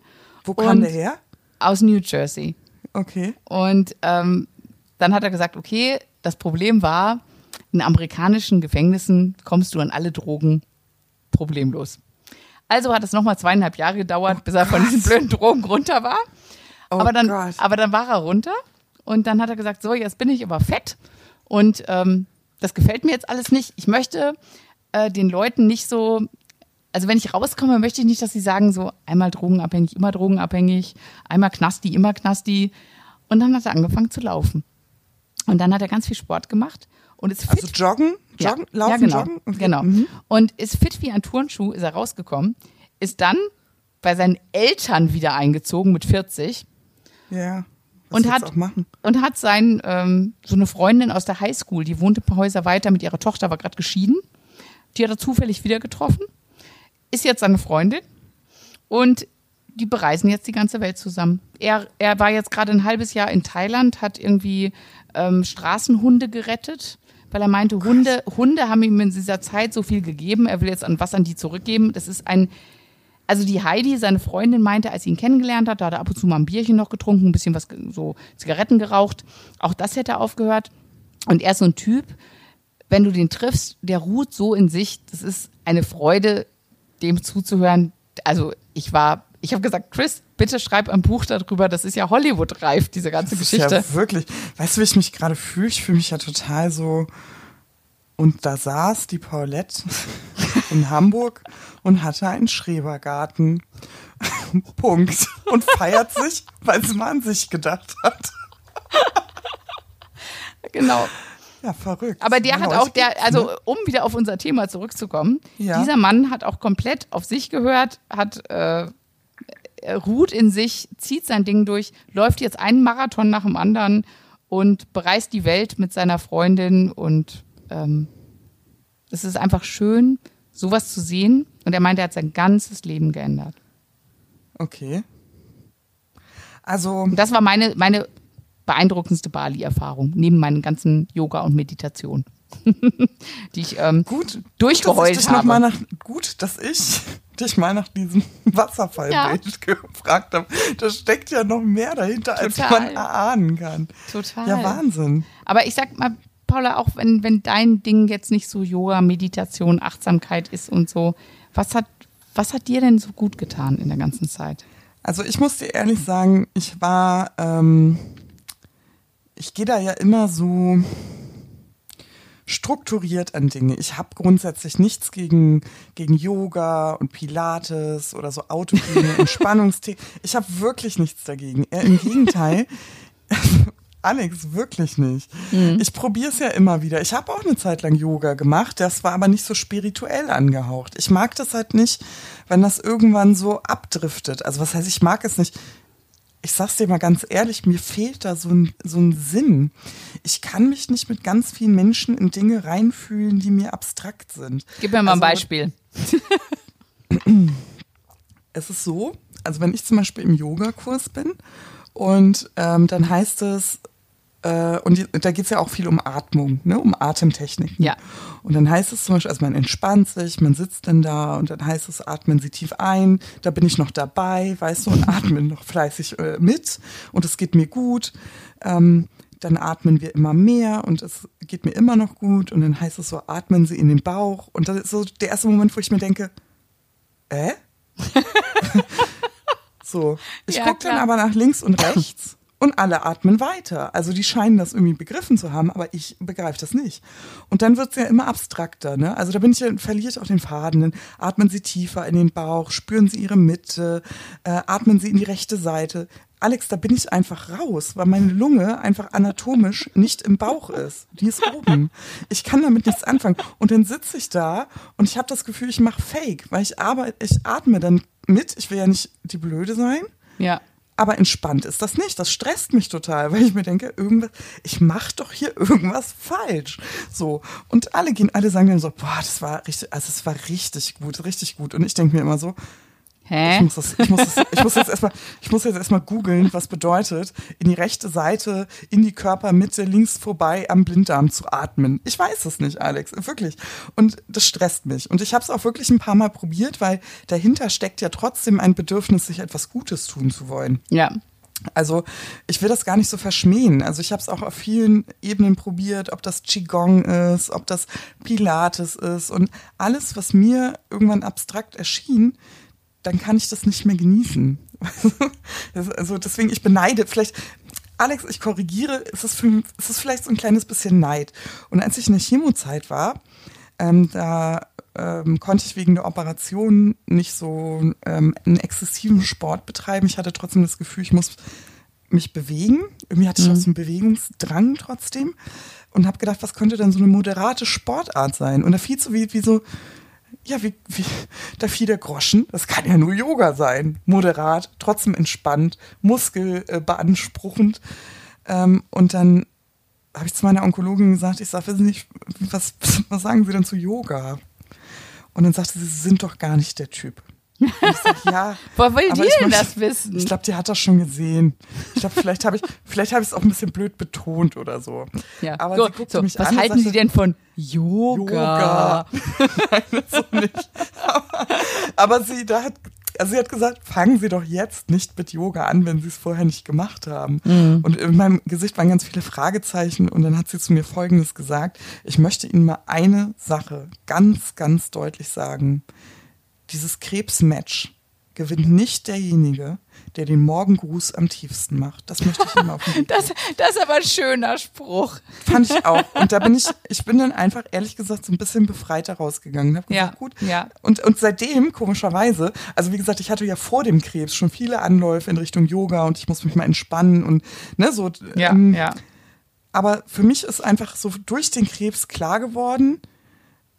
Wo kam Und- der her? aus New Jersey. Okay. Und ähm, dann hat er gesagt, okay, das Problem war, in amerikanischen Gefängnissen kommst du an alle Drogen problemlos. Also hat es nochmal zweieinhalb Jahre gedauert, bis er von diesen blöden Drogen runter war. Oh aber, dann, Gott. aber dann war er runter und dann hat er gesagt, so, jetzt bin ich aber fett und ähm, das gefällt mir jetzt alles nicht. Ich möchte äh, den Leuten nicht so, also wenn ich rauskomme, möchte ich nicht, dass sie sagen, so einmal drogenabhängig, immer drogenabhängig, einmal Knasti, immer Knasti. Und dann hat er angefangen zu laufen. Und dann hat er ganz viel Sport gemacht und ist fit Also joggen, joggen, ja, laufen, ja, genau, joggen. Okay. Genau. Mhm. Und ist fit wie ein Turnschuh, ist er rausgekommen, ist dann bei seinen Eltern wieder eingezogen mit 40 Ja. Und hat, und hat sein, ähm, so eine Freundin aus der Highschool, die wohnte ein paar Häuser weiter mit ihrer Tochter, war gerade geschieden. Die hat er zufällig wieder getroffen, ist jetzt seine Freundin und die bereisen jetzt die ganze Welt zusammen. Er, er war jetzt gerade ein halbes Jahr in Thailand, hat irgendwie ähm, Straßenhunde gerettet, weil er meinte, Hunde, Hunde haben ihm in dieser Zeit so viel gegeben, er will jetzt an was an die zurückgeben. Das ist ein, also die Heidi, seine Freundin, meinte, als sie ihn kennengelernt hat, da hat er ab und zu mal ein Bierchen noch getrunken, ein bisschen was, so Zigaretten geraucht. Auch das hätte aufgehört. Und er ist so ein Typ, wenn du den triffst, der ruht so in sich. Das ist eine Freude, dem zuzuhören. Also ich war, ich habe gesagt, Chris, bitte schreib ein Buch darüber. Das ist ja Hollywood-reif, diese ganze Das ist Geschichte. ja wirklich. Weißt du, wie ich mich gerade fühle? Ich fühle mich ja total so. Und da saß die Paulette in Hamburg und hatte einen Schrebergarten. Punkt. Und feiert sich, weil sie mal an sich gedacht hat. Genau. Ja, verrückt. Aber der hat auch, der, also ne? um wieder auf unser Thema zurückzukommen, Ja. dieser Mann hat auch komplett auf sich gehört, hat äh, ruht in sich, zieht sein Ding durch, läuft jetzt einen Marathon nach dem anderen und bereist die Welt mit seiner Freundin und ähm, es ist einfach schön, sowas zu sehen. Und er meint, er hat sein ganzes Leben geändert. Okay. Also, Und das war meine, meine beeindruckendste Bali-Erfahrung, neben meinen ganzen Yoga und Meditation, die ich ähm, gut, durchgeheult dass ich habe. mal nach, gut, dass ich dich mal nach diesem Wasserfallbild gefragt habe. Da steckt ja noch mehr dahinter, als Total. man erahnen kann. Total. Ja, Wahnsinn. Aber ich sag mal, Paula, auch wenn, wenn dein Ding jetzt nicht so Yoga, Meditation, Achtsamkeit ist und so, was hat, was hat dir denn so gut getan in der ganzen Zeit? Also ich muss dir ehrlich sagen, ich war, ähm, ich gehe da ja immer so strukturiert an Dinge. Ich habe grundsätzlich nichts gegen, gegen Yoga und Pilates oder so autogene Entspannungstee. Ich habe wirklich nichts dagegen. Eher Im Gegenteil. Alex, wirklich nicht. Ich probiere es ja immer wieder. Ich habe auch eine Zeit lang Yoga gemacht, das war aber nicht so spirituell angehaucht. Ich mag das halt nicht, wenn das irgendwann so abdriftet. Also was heißt, ich mag es nicht. Ich sag's dir mal ganz ehrlich, mir fehlt da so ein, so ein Sinn. Ich kann mich nicht mit ganz vielen Menschen in Dinge reinfühlen, die mir abstrakt sind. Gib mir mal ein Also, Beispiel. es ist so, also wenn ich zum Beispiel im Yogakurs bin und ähm, dann heißt es, Äh, und die, da geht es ja auch viel um Atmung, ne? um Atemtechniken. Ja. Und dann heißt es zum Beispiel, also man entspannt sich, man sitzt dann da und dann heißt es, atmen Sie tief ein, da bin ich noch dabei, weißt du, und atmen noch fleißig äh, mit und es geht mir gut. Ähm, dann atmen wir immer mehr und es geht mir immer noch gut und dann heißt es so, atmen Sie in den Bauch und das ist so der erste Moment, wo ich mir denke, äh? so, ich Ja, gucke dann aber nach links und rechts und alle atmen weiter. Also die scheinen das irgendwie begriffen zu haben, aber ich begreife das nicht. Und dann wird es ja immer abstrakter. Ne? Also da bin ich ja, verliere ich auch den Faden. Dann atmen Sie tiefer in den Bauch, spüren Sie Ihre Mitte, äh, atmen Sie in die rechte Seite. Alex, da bin ich einfach raus, weil meine Lunge einfach anatomisch nicht im Bauch ist. Die ist oben. Ich kann damit nichts anfangen. Und dann sitze ich da und ich habe das Gefühl, ich mache Fake, weil ich arbeite, ich atme dann mit. Ich will ja nicht die Blöde sein. Ja. Aber entspannt ist das nicht. Das stresst mich total, weil ich mir denke, irgendwas, ich mache doch hier irgendwas falsch. So. Und alle gehen, alle sagen dann so, boah, das war richtig, also es war richtig gut, richtig gut. Und ich denke mir immer so, ich Hä? muss, das, ich, muss das, ich muss jetzt erstmal, ich muss jetzt erstmal googeln, was bedeutet, in die rechte Seite, in die Körpermitte, links vorbei am Blinddarm zu atmen. Ich weiß es nicht, Alex, wirklich. Und das stresst mich. Und ich habe es auch wirklich ein paar Mal probiert, weil dahinter steckt ja trotzdem ein Bedürfnis, sich etwas Gutes tun zu wollen. Ja. Also ich will das gar nicht so verschmähen. Also ich habe es auch auf vielen Ebenen probiert, ob das Qigong ist, ob das Pilates ist und alles, was mir irgendwann abstrakt erschien, dann kann ich das nicht mehr genießen. Also deswegen, ich beneide, vielleicht, Alex, ich korrigiere, es ist, für, es ist vielleicht so ein kleines bisschen Neid. Und als ich in der Chemozeit war, ähm, da ähm, konnte ich wegen der Operation nicht so ähm, einen exzessiven Sport betreiben. Ich hatte trotzdem das Gefühl, ich muss mich bewegen. Irgendwie hatte ich auch so einen Bewegungsdrang trotzdem und habe gedacht, was könnte denn so eine moderate Sportart sein? Und da fiel so wie, wie so, ja, wie, wie, da fiel der Groschen. Das kann ja nur Yoga sein. Moderat, trotzdem entspannt, Muskel äh. Ähm, und dann habe ich zu meiner Onkologin gesagt, ich sage, wissen Sie nicht, was, was sagen Sie denn zu Yoga? Und dann sagte sie, Sie sind doch gar nicht der Typ. Und ich sag, ja. Woher will die ich denn möchte- das wissen? Ich glaube, die hat das schon gesehen. Ich glaube, vielleicht habe ich, vielleicht habe ich es auch ein bisschen blöd betont oder so. ja. Aber so, sie guckte so, mich was an halten Sie sagte, denn von Yoga? Yoga. Nein, das so nicht. Aber, aber sie, da hat, also sie hat gesagt, fangen Sie doch jetzt nicht mit Yoga an, wenn Sie es vorher nicht gemacht haben. Und in meinem Gesicht waren ganz viele Fragezeichen und dann hat sie zu mir Folgendes gesagt. Ich möchte Ihnen mal eine Sache ganz, ganz deutlich sagen. Dieses Krebsmatch gewinnt nicht derjenige, der den Morgengruß am tiefsten macht. Das möchte ich Ihnen mal auf den Weg Das, das ist aber ein schöner Spruch. Fand ich auch. Und da bin ich, ich bin dann einfach ehrlich gesagt so ein bisschen befreiter rausgegangen. Hab gesagt, Ja, gut. ja. Und, und seitdem, komischerweise, also wie gesagt, ich hatte ja vor dem Krebs schon viele Anläufe in Richtung Yoga und ich muss mich mal entspannen und ne, so. Ja, ähm, ja. Aber für mich ist einfach so durch den Krebs klar geworden,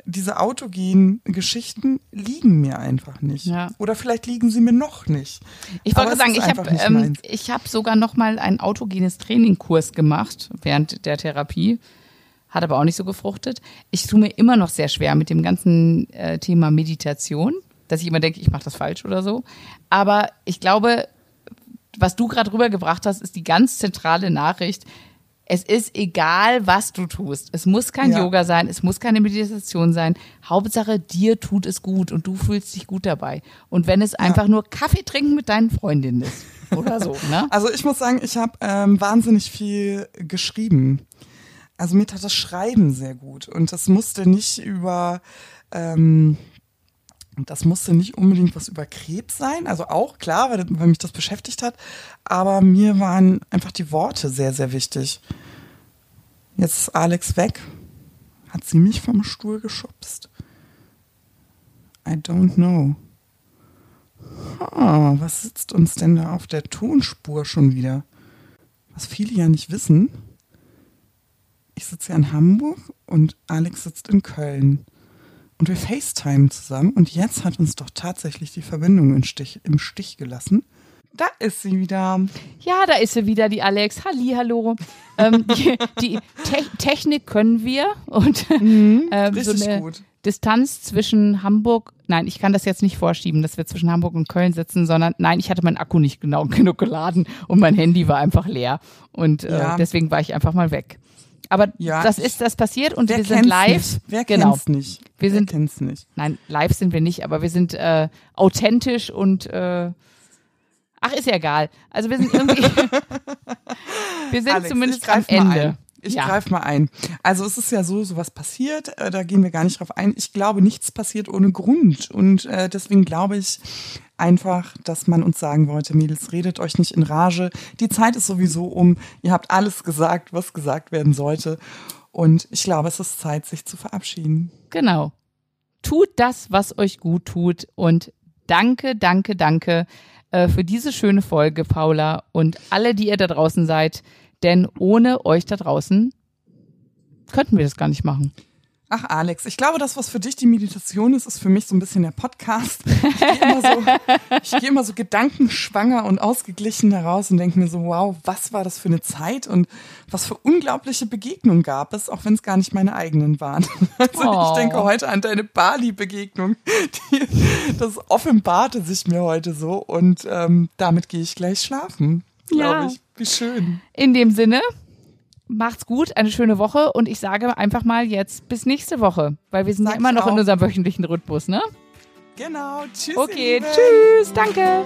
diese autogenen Geschichten liegen mir einfach nicht. Ja. Oder vielleicht liegen sie mir noch nicht. Ich wollte sagen, ich habe ähm, ich hab sogar noch mal einen autogenes Trainingkurs gemacht während der Therapie. Hat aber auch nicht so gefruchtet. Ich tue mir immer noch sehr schwer mit dem ganzen äh, Thema Meditation, dass ich immer denke, ich mache das falsch oder so. Aber ich glaube, was du gerade rübergebracht hast, ist die ganz zentrale Nachricht. Es ist egal, was du tust. Es muss kein Ja. Yoga sein, es muss keine Meditation sein. Hauptsache, dir tut es gut und du fühlst dich gut dabei. Und wenn es einfach nur Kaffee trinken mit deinen Freundinnen ist oder so, ne? Also ich muss sagen, ich habe ähm, wahnsinnig viel geschrieben. Also mir tat das Schreiben sehr gut. Und das musste nicht über, ähm, das musste nicht unbedingt was über Krebs sein. Also auch, klar, weil, weil mich das beschäftigt hat. Aber mir waren einfach die Worte sehr, sehr wichtig. Jetzt ist Alex weg. Hat sie mich vom Stuhl geschubst? I don't know. Ah, was sitzt uns denn da auf der Tonspur schon wieder? Was viele ja nicht wissen, ich sitze ja in Hamburg und Alex sitzt in Köln. Und wir FaceTime zusammen und jetzt hat uns doch tatsächlich die Verbindung im Stich, im Stich gelassen. Da ist sie wieder. Ja, da ist sie wieder, die Alex. Halli, hallo. ähm, die die Te Technik können wir und ähm, so Mhm. Eine gut. Distanz zwischen Hamburg, nein, ich kann das jetzt nicht vorschieben, dass wir zwischen Hamburg und Köln sitzen, sondern nein, ich hatte meinen Akku nicht genau genug geladen und mein Handy war einfach leer. Und äh, Ja. deswegen war ich einfach mal weg. Aber Ja, das ist das passiert und Wer wir sind live. Nicht? Wer genau. kennt's nicht? Wir Wer sind- kennt's nicht? Nein, live sind wir nicht, aber wir sind äh, authentisch und äh, ach, ist ja egal. Also wir sind irgendwie wir sind Alex, zumindest am Ende. Ich ja. greife mal ein. Also es ist ja so, sowas passiert, äh, da gehen wir gar nicht drauf ein. Ich glaube, nichts passiert ohne Grund. Und äh, deswegen glaube ich einfach, dass man uns sagen wollte, Mädels, redet euch nicht in Rage. Die Zeit ist sowieso um. Ihr habt alles gesagt, was gesagt werden sollte. Und ich glaube, es ist Zeit, sich zu verabschieden. Genau. Tut das, was euch gut tut und danke, danke, danke äh, für diese schöne Folge, Paula und alle, die ihr da draußen seid, denn ohne euch da draußen könnten wir das gar nicht machen. Ach, Alex, ich glaube, das, was für dich die Meditation ist, ist für mich so ein bisschen der Podcast. Ich gehe immer so, gehe immer so gedankenschwanger und ausgeglichen heraus und denke mir so, wow, was war das für eine Zeit und was für unglaubliche Begegnungen gab es, auch wenn es gar nicht meine eigenen waren. Also Oh. ich denke heute an deine Bali-Begegnung. Das offenbarte sich mir heute so und ähm, damit gehe ich gleich schlafen, Ja. glaube ich. Wie schön. In dem Sinne, macht's gut, eine schöne Woche und ich sage einfach mal jetzt bis nächste Woche, weil wir sind Sag ja immer noch in auch. unserem wöchentlichen Rhythmus, ne? Genau. Tschüss. Okay, tschüss, danke.